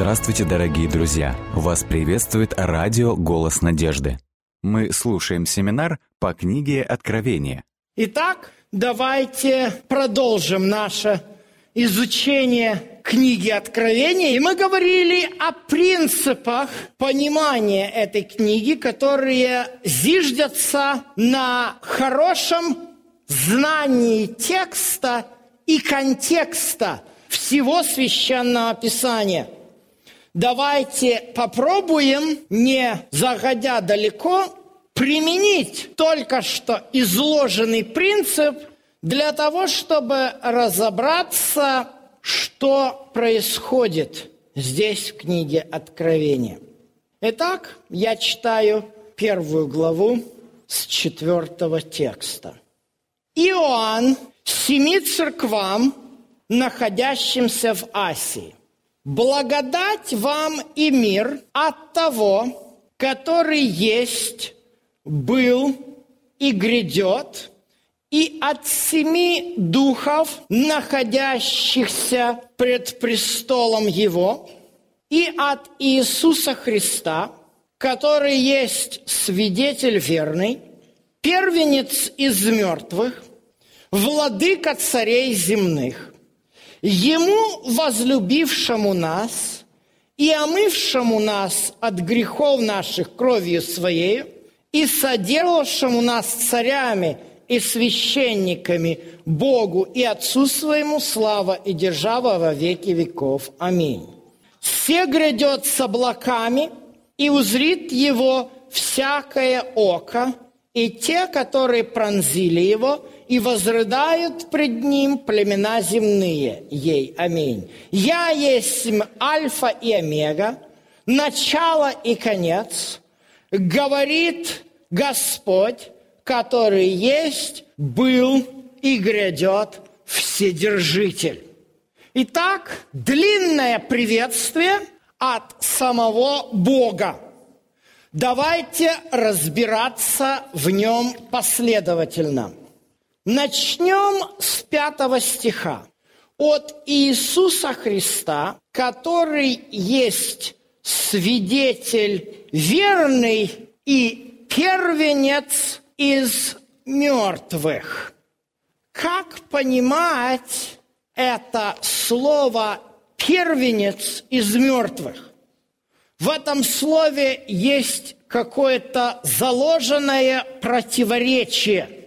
Здравствуйте, дорогие друзья! Вас приветствует радио «Голос надежды». Мы слушаем семинар по книге «Откровение». Итак, давайте продолжим наше изучение книги Откровения. И мы говорили о принципах понимания этой книги, которые зиждятся на хорошем знании текста и контекста всего священного писания. Давайте попробуем, не заходя далеко, применить только что изложенный принцип для того, чтобы разобраться, что происходит здесь в книге Откровения. Итак, я читаю первую главу с четвертого текста. Иоанн семи церквам, находящимся в Асии. Благодать вам и мир от того, который есть, был и грядет, и от семи духов, находящихся пред престолом Его, и от Иисуса Христа, который есть свидетель верный, первенец из мертвых, владыка царей земных, ему, возлюбившему нас и омывшему нас от грехов наших кровью Своей, и соделавшему нас царями и священниками Богу и Отцу Своему слава и держава во веки веков. Аминь. Все грядет с облаками, и узрит его всякое око, и те, которые пронзили его, и возрыдают пред ним племена земные. Ей, аминь. Я есть альфа и омега, начало и конец, говорит Господь, который есть, был и грядет Вседержитель. Итак, длинное приветствие от самого Бога – Давайте разбираться в нем последовательно. Начнем с пятого стиха. От Иисуса Христа, который есть свидетель верный и первенец из мертвых. Как понимать это слово «первенец из мертвых»? В этом слове есть какое-то заложенное противоречие.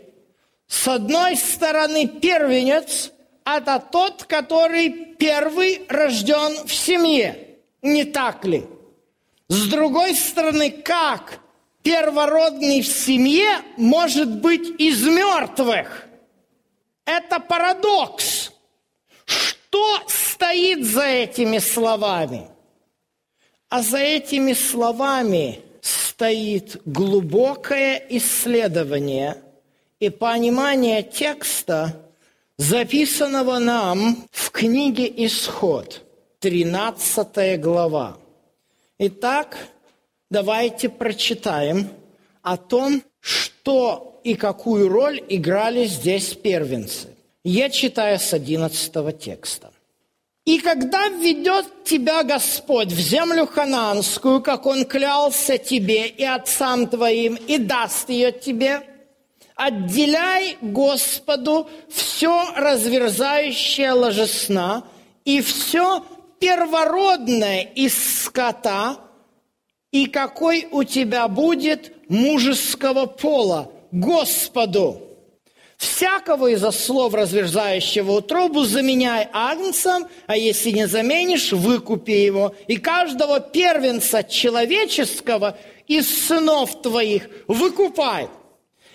С одной стороны, первенец – это тот, который первый рожден в семье. Не так ли? С другой стороны, как первородный в семье может быть из мертвых? Это парадокс. Что стоит за этими словами? А за этими словами стоит глубокое исследование и понимание текста, записанного нам в книге «Исход», 13 глава. Итак, давайте прочитаем о том, что и какую роль играли здесь первенцы. Я читаю с 11 текста. И когда введет тебя Господь в землю хананскую, как Он клялся тебе и отцам твоим, и даст ее тебе, отделяй Господу все разверзающее ложесна и все первородное из скота, и какой у тебя будет мужеского пола Господу всякого из-за слов, разверзающего утробу, заменяй агнцем, а если не заменишь, выкупи его. И каждого первенца человеческого из сынов твоих выкупай.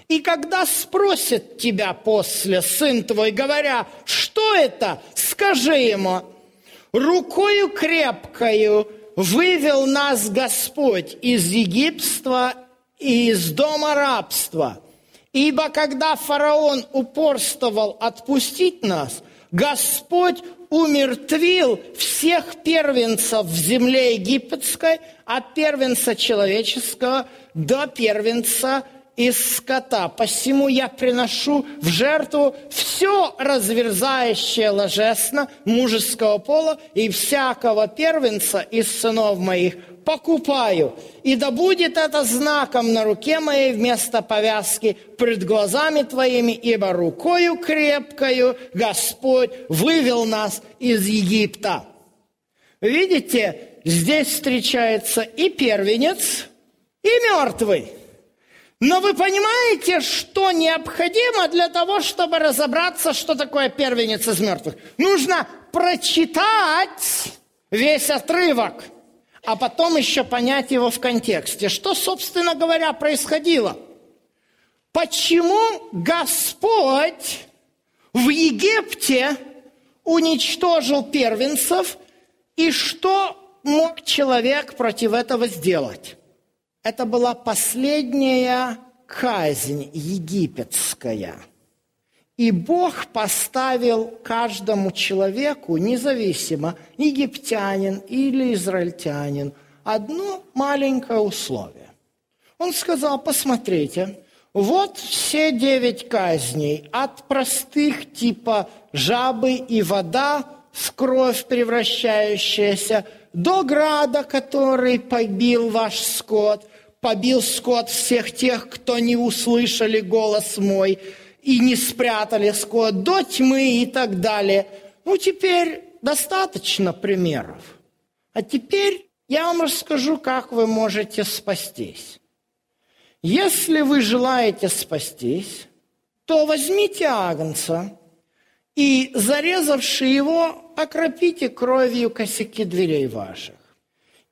И когда спросят тебя после сын твой, говоря, что это, скажи ему, рукою крепкою вывел нас Господь из Египства и из дома рабства – Ибо когда фараон упорствовал отпустить нас, Господь умертвил всех первенцев в земле египетской, от первенца человеческого до первенца из скота. Посему я приношу в жертву все разверзающее ложесно мужеского пола и всякого первенца из сынов моих покупаю. И да будет это знаком на руке моей вместо повязки пред глазами твоими, ибо рукою крепкою Господь вывел нас из Египта. Видите, здесь встречается и первенец, и мертвый. Но вы понимаете, что необходимо для того, чтобы разобраться, что такое первенец из мертвых? Нужно прочитать весь отрывок, а потом еще понять его в контексте. Что, собственно говоря, происходило? Почему Господь в Египте уничтожил первенцев, и что мог человек против этого сделать? Это была последняя казнь египетская. И Бог поставил каждому человеку, независимо, египтянин или израильтянин, одно маленькое условие. Он сказал, посмотрите, вот все девять казней, от простых типа жабы и вода в кровь превращающаяся, до града, который побил ваш скот – побил скот всех тех, кто не услышали голос мой и не спрятали скот до тьмы и так далее. Ну, теперь достаточно примеров. А теперь я вам расскажу, как вы можете спастись. Если вы желаете спастись, то возьмите агнца и, зарезавши его, окропите кровью косяки дверей ваших.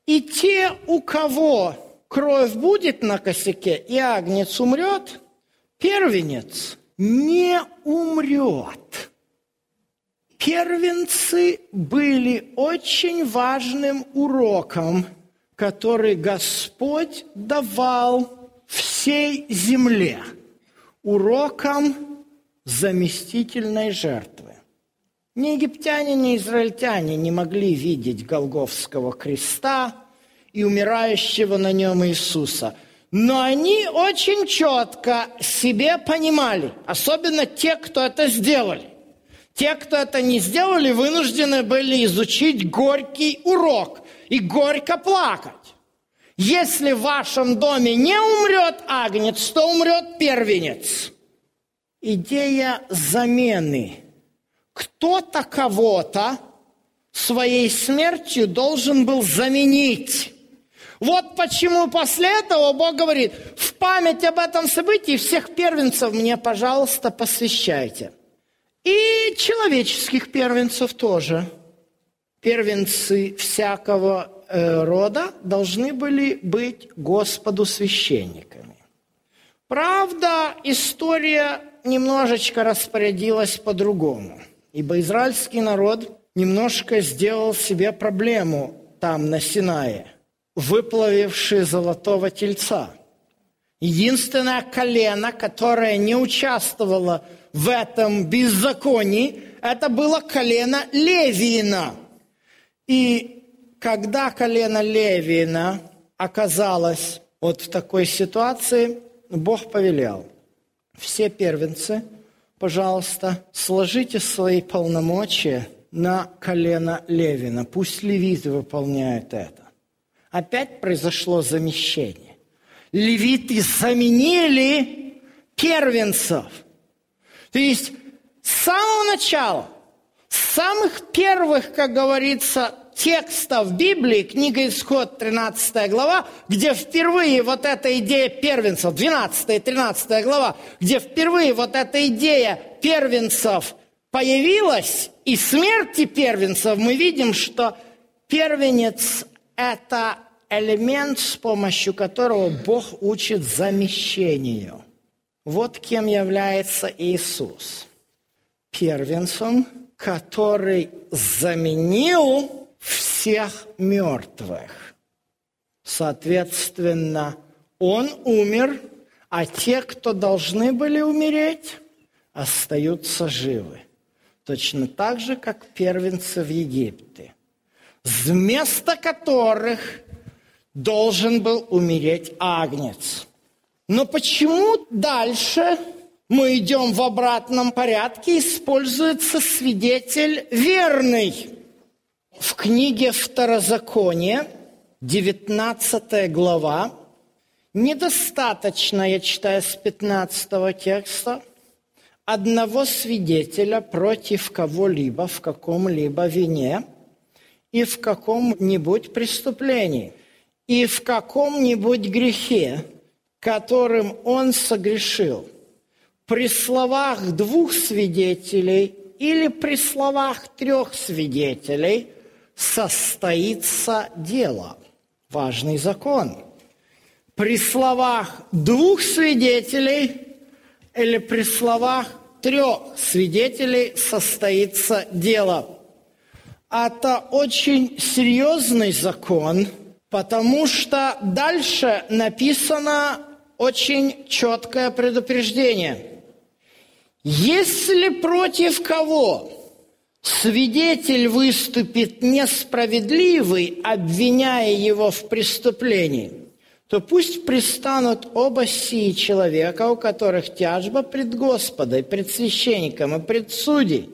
И те, у кого кровь будет на косяке, и агнец умрет, первенец не умрет. Первенцы были очень важным уроком, который Господь давал всей земле, уроком заместительной жертвы. Ни египтяне, ни израильтяне не могли видеть Голговского креста, и умирающего на нем Иисуса. Но они очень четко себе понимали, особенно те, кто это сделали. Те, кто это не сделали, вынуждены были изучить горький урок и горько плакать. Если в вашем доме не умрет агнец, то умрет первенец. Идея замены. Кто-то кого-то своей смертью должен был заменить. Вот почему после этого Бог говорит, в память об этом событии всех первенцев мне, пожалуйста, посвящайте. И человеческих первенцев тоже. Первенцы всякого э, рода должны были быть Господу священниками. Правда, история немножечко распорядилась по-другому, ибо израильский народ немножко сделал себе проблему там, на Синае – выплавившие золотого тельца. Единственное колено, которое не участвовало в этом беззаконии, это было колено Левиина. И когда колено Левиина оказалось вот в такой ситуации, Бог повелел, все первенцы, пожалуйста, сложите свои полномочия на колено Левина. Пусть левиты выполняют это опять произошло замещение. Левиты заменили первенцев. То есть с самого начала, с самых первых, как говорится, текстов Библии, книга Исход, 13 глава, где впервые вот эта идея первенцев, 12 и 13 глава, где впервые вот эта идея первенцев появилась, и смерти первенцев, мы видим, что первенец – это элемент, с помощью которого Бог учит замещению. Вот кем является Иисус. Первенцем, который заменил всех мертвых. Соответственно, Он умер, а те, кто должны были умереть, остаются живы. Точно так же, как первенцы в Египте, вместо которых должен был умереть агнец. Но почему дальше мы идем в обратном порядке, используется свидетель верный? В книге Второзакония, 19 глава, недостаточно, я читаю с 15 текста, одного свидетеля против кого-либо в каком-либо вине и в каком-нибудь преступлении, и в каком-нибудь грехе, которым он согрешил. При словах двух свидетелей или при словах трех свидетелей состоится дело. Важный закон. При словах двух свидетелей или при словах трех свидетелей состоится дело. Это очень серьезный закон, потому что дальше написано очень четкое предупреждение. Если против кого свидетель выступит несправедливый, обвиняя его в преступлении, то пусть пристанут оба сии человека, у которых тяжба пред Господом, пред священником и пред судей,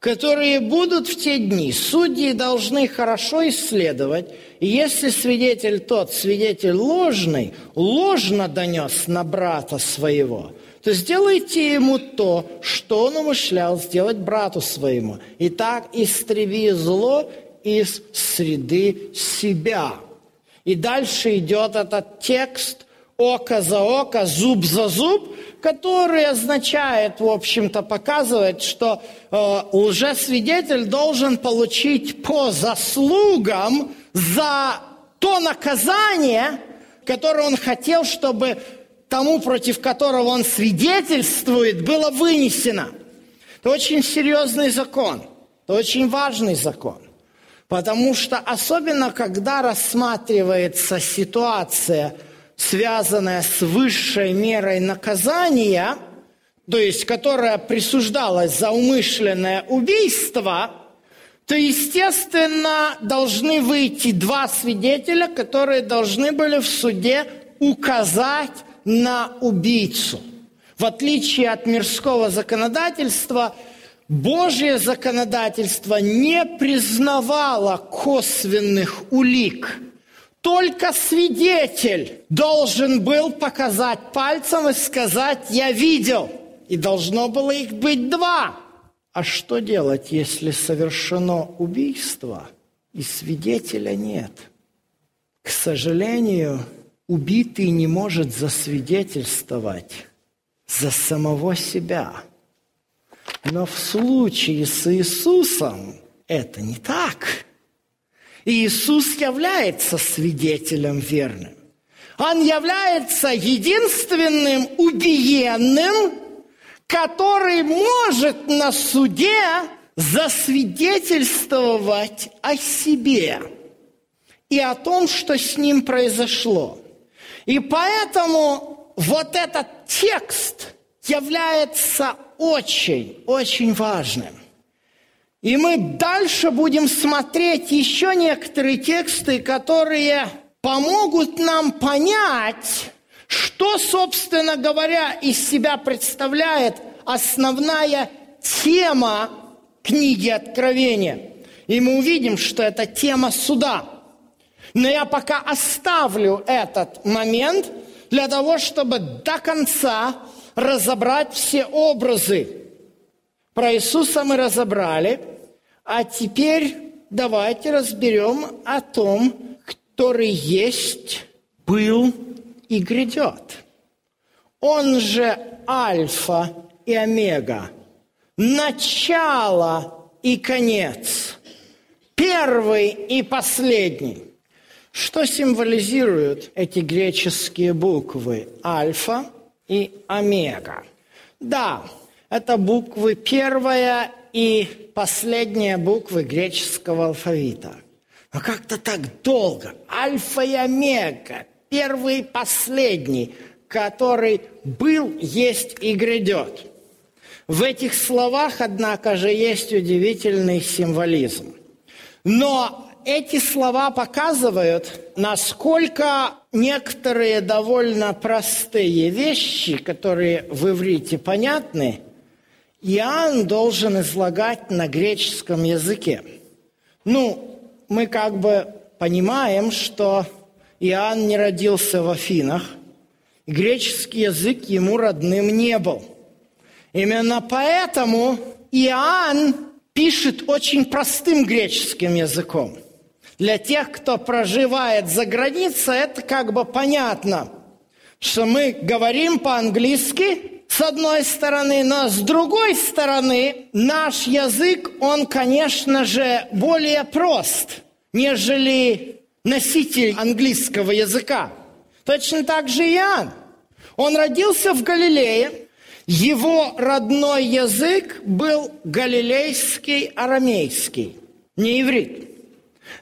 которые будут в те дни. Судьи должны хорошо исследовать, и если свидетель тот, свидетель ложный, ложно донес на брата своего – то сделайте ему то, что он умышлял сделать брату своему. И так истреби зло из среды себя. И дальше идет этот текст око за око, зуб за зуб, который означает, в общем-то, показывает, что э, лжесвидетель должен получить по заслугам за то наказание, которое он хотел, чтобы тому, против которого он свидетельствует, было вынесено. Это очень серьезный закон, это очень важный закон. Потому что особенно, когда рассматривается ситуация, связанная с высшей мерой наказания, то есть которая присуждалась за умышленное убийство, то, естественно, должны выйти два свидетеля, которые должны были в суде указать на убийцу. В отличие от мирского законодательства, Божье законодательство не признавало косвенных улик. Только свидетель должен был показать пальцем и сказать «я видел». И должно было их быть два. А что делать, если совершено убийство и свидетеля нет? К сожалению, убитый не может засвидетельствовать за самого себя. Но в случае с Иисусом это не так. Иисус является свидетелем верным. Он является единственным убиенным, который может на суде засвидетельствовать о себе и о том, что с ним произошло. И поэтому вот этот текст является очень, очень важным. И мы дальше будем смотреть еще некоторые тексты, которые помогут нам понять, что, собственно говоря, из себя представляет основная тема книги Откровения. И мы увидим, что это тема суда – но я пока оставлю этот момент для того, чтобы до конца разобрать все образы. Про Иисуса мы разобрали, а теперь давайте разберем о том, который есть, был и грядет. Он же Альфа и Омега, начало и конец, первый и последний. Что символизируют эти греческие буквы альфа и омега? Да, это буквы первая и последняя буквы греческого алфавита. Но как-то так долго. Альфа и омега, первый и последний, который был, есть и грядет. В этих словах, однако же, есть удивительный символизм. Но эти слова показывают, насколько некоторые довольно простые вещи, которые в иврите понятны, Иоанн должен излагать на греческом языке. Ну, мы как бы понимаем, что Иоанн не родился в Афинах, греческий язык ему родным не был. Именно поэтому Иоанн пишет очень простым греческим языком. Для тех, кто проживает за границей, это как бы понятно, что мы говорим по-английски, с одной стороны, но с другой стороны, наш язык, он, конечно же, более прост, нежели носитель английского языка. Точно так же Иоанн. Он родился в Галилее, его родной язык был галилейский арамейский, не иврит.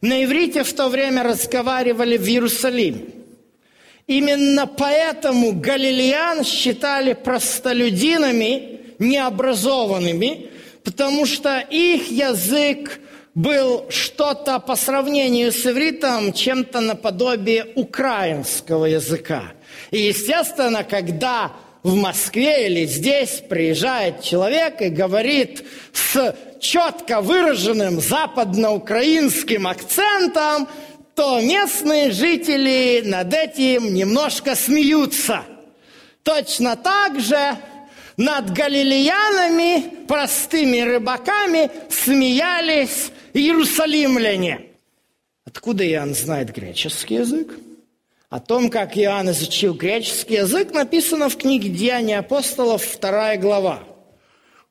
На иврите в то время разговаривали в Иерусалиме. Именно поэтому галилеян считали простолюдинами, необразованными, потому что их язык был что-то по сравнению с ивритом, чем-то наподобие украинского языка. И, естественно, когда в Москве или здесь приезжает человек и говорит с четко выраженным западноукраинским акцентом, то местные жители над этим немножко смеются. Точно так же над галилеянами, простыми рыбаками, смеялись иерусалимляне. Откуда Иоанн знает греческий язык? О том, как Иоанн изучил греческий язык, написано в книге «Деяния апостолов», вторая глава.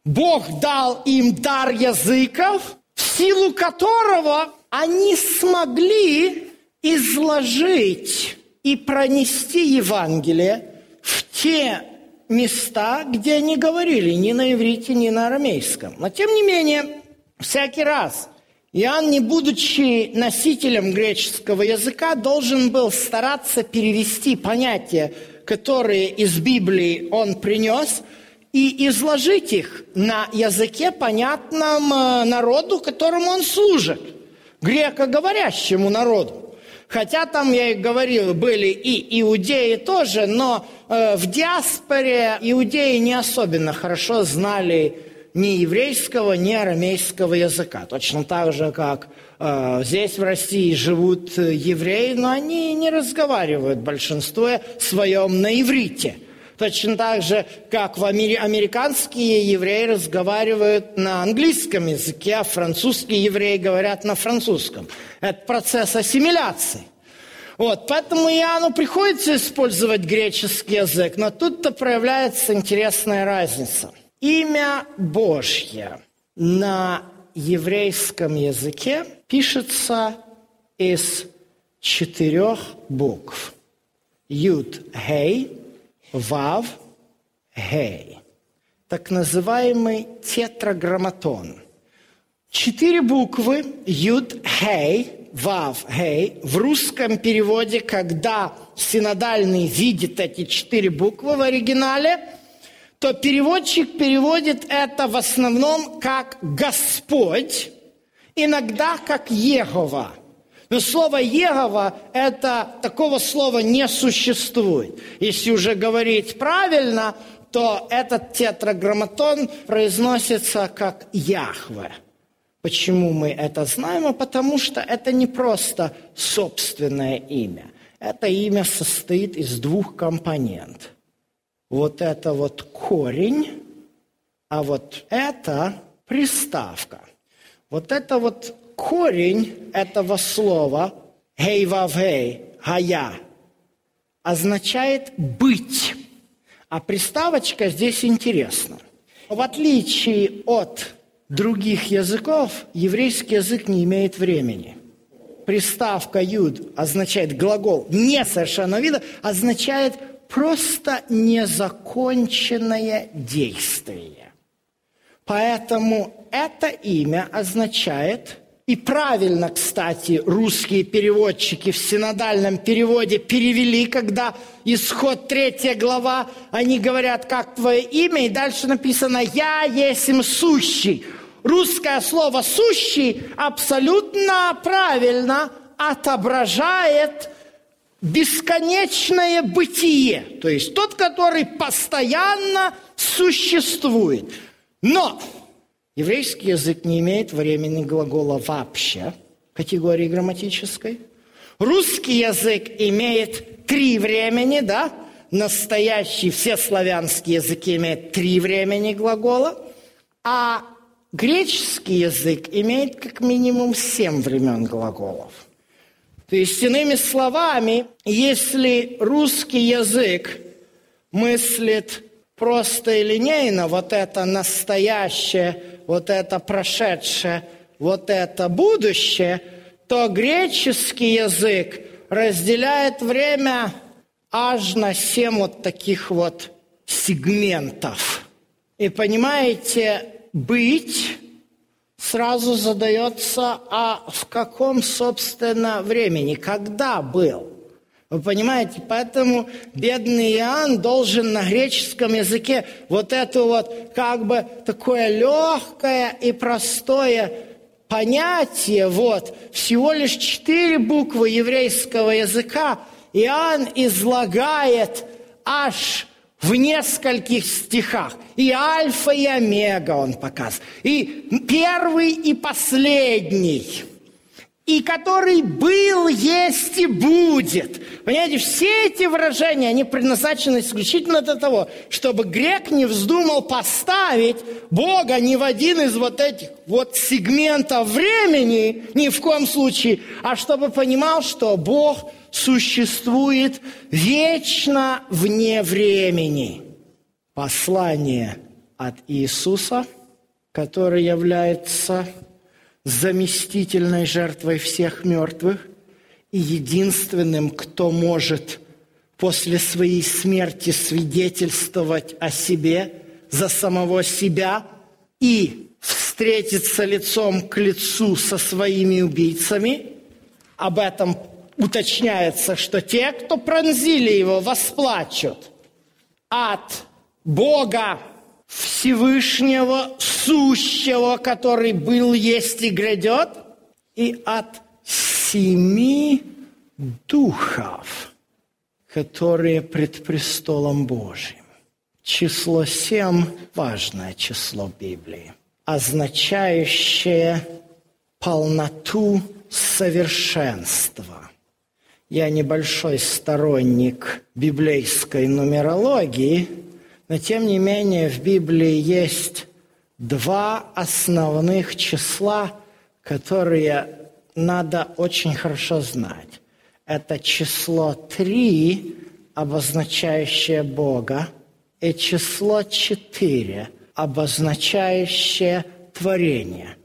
Бог дал им дар языков, в силу которого они смогли изложить и пронести Евангелие в те места, где они говорили ни на иврите, ни на арамейском. Но тем не менее, всякий раз – Иоанн, не будучи носителем греческого языка, должен был стараться перевести понятия, которые из Библии он принес, и изложить их на языке, понятном э, народу, которому он служит, грекоговорящему народу. Хотя там, я и говорил, были и иудеи тоже, но э, в диаспоре иудеи не особенно хорошо знали ни еврейского, ни арамейского языка. Точно так же, как э, здесь в России живут евреи, но они не разговаривают большинство своем на иврите. Точно так же, как в Амери- американские евреи разговаривают на английском языке, а французские евреи говорят на французском. Это процесс ассимиляции. Вот, поэтому Иоанну приходится использовать греческий язык, но тут-то проявляется интересная разница – Имя Божье на еврейском языке пишется из четырех букв. Юд, Хей, Вав, Хей. Так называемый тетраграмматон. Четыре буквы Юд, Хей, Вав, Хей. В русском переводе, когда синодальный видит эти четыре буквы в оригинале – то переводчик переводит это в основном как «Господь», иногда как «Егова». Но слово «Егова» – это такого слова не существует. Если уже говорить правильно, то этот тетраграмматон произносится как «Яхве». Почему мы это знаем? А потому что это не просто собственное имя. Это имя состоит из двух компонентов вот это вот корень, а вот это приставка. Вот это вот корень этого слова «хей-вав-хей», «хая» означает «быть». А приставочка здесь интересна. В отличие от других языков, еврейский язык не имеет времени. Приставка «юд» означает глагол несовершенного вида, означает просто незаконченное действие. Поэтому это имя означает, и правильно, кстати, русские переводчики в синодальном переводе перевели, когда исход третья глава, они говорят, как твое имя, и дальше написано «Я есть сущий». русское слово «сущий» абсолютно правильно отображает бесконечное бытие, то есть тот, который постоянно существует. Но еврейский язык не имеет времени глагола вообще, категории грамматической. Русский язык имеет три времени, да? Настоящий, все славянские языки имеют три времени глагола, а греческий язык имеет как минимум семь времен глаголов – то есть, иными словами, если русский язык мыслит просто и линейно, вот это настоящее, вот это прошедшее, вот это будущее, то греческий язык разделяет время аж на семь вот таких вот сегментов. И понимаете, быть сразу задается, а в каком, собственно, времени, когда был? Вы понимаете, поэтому бедный Иоанн должен на греческом языке вот это вот как бы такое легкое и простое понятие, вот, всего лишь четыре буквы еврейского языка, Иоанн излагает аж в нескольких стихах. И альфа, и омега он показывает. И первый, и последний. И который был, есть и будет. Понимаете, все эти выражения, они предназначены исключительно для того, чтобы грек не вздумал поставить Бога ни в один из вот этих вот сегментов времени, ни в коем случае, а чтобы понимал, что Бог существует вечно вне времени. Послание от Иисуса, который является заместительной жертвой всех мертвых и единственным, кто может после своей смерти свидетельствовать о себе за самого себя и встретиться лицом к лицу со своими убийцами. Об этом уточняется, что те, кто пронзили его, восплачут от Бога Всевышнего, сущего, который был, есть и грядет, и от семи духов, которые пред престолом Божьим. Число семь – важное число Библии, означающее полноту совершенства – я небольшой сторонник библейской нумерологии, но тем не менее в Библии есть два основных числа, которые надо очень хорошо знать. Это число три, обозначающее Бога, и число четыре, обозначающее творение.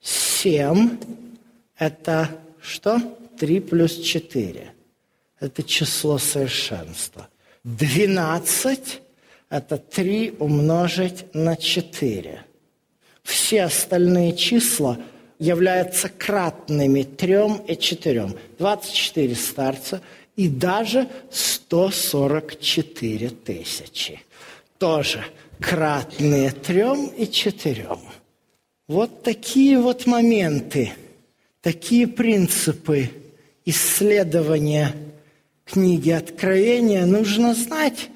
Семь – это что? 3 плюс 4 – это число совершенства. 12 – это 3 умножить на 4. Все остальные числа являются кратными 3 и 4. 24 старца и даже 144 тысячи. Тоже кратные 3 и 4. Вот такие вот моменты, такие принципы – исследования книги Откровения нужно знать.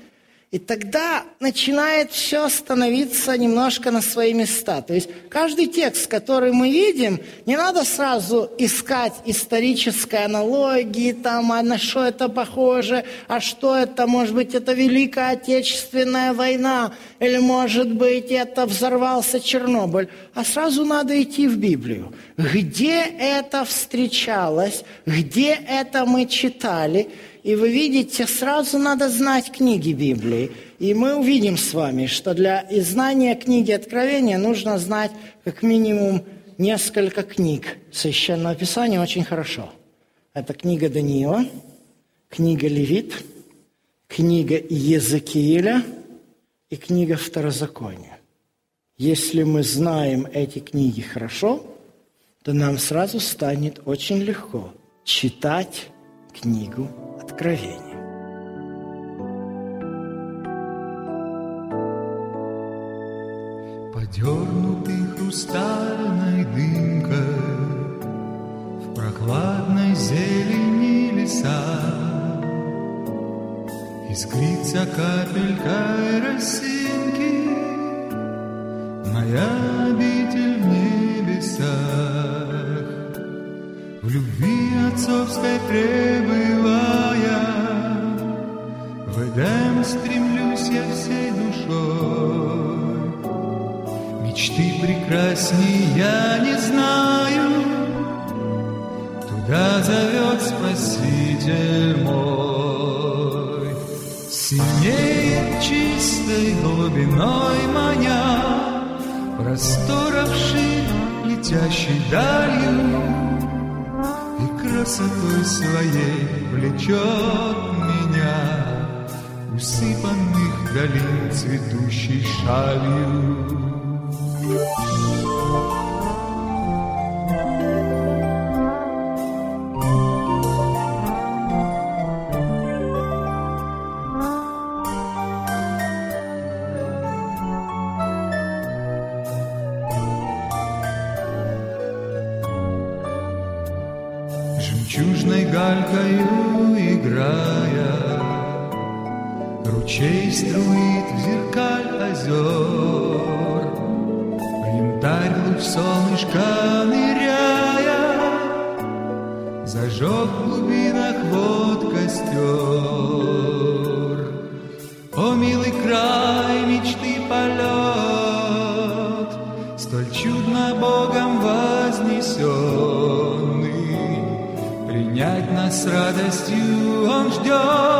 И тогда начинает все становиться немножко на свои места. То есть каждый текст, который мы видим, не надо сразу искать исторической аналогии, там, а на что это похоже, а что это, может быть, это Великая Отечественная война, или, может быть, это взорвался Чернобыль. А сразу надо идти в Библию. Где это встречалось, где это мы читали – и вы видите, сразу надо знать книги Библии. И мы увидим с вами, что для знания книги Откровения нужно знать как минимум несколько книг Священного Писания очень хорошо. Это книга Даниила, книга Левит, книга Езекииля и книга Второзакония. Если мы знаем эти книги хорошо, то нам сразу станет очень легко читать книгу Откровения. подернуты хрустальной дымкой В прохладной зелени леса Искрится капелькой росинки Моя обитель в небесах В любви отцовской пребывая В Эдем стремлюсь я всей душой Мечты прекрасней я не знаю, Туда зовет Спаситель мой. Синеет чистой глубиной маня, Просторов ширь, летящей далью, красотой своей влечет меня, Усыпанных долин цветущей шалью. Янтарь луч солнышка ныряя, Зажег в глубинах вод костер. О, милый край мечты полет, Столь чудно Богом вознесенный, Принять нас с радостью Он ждет,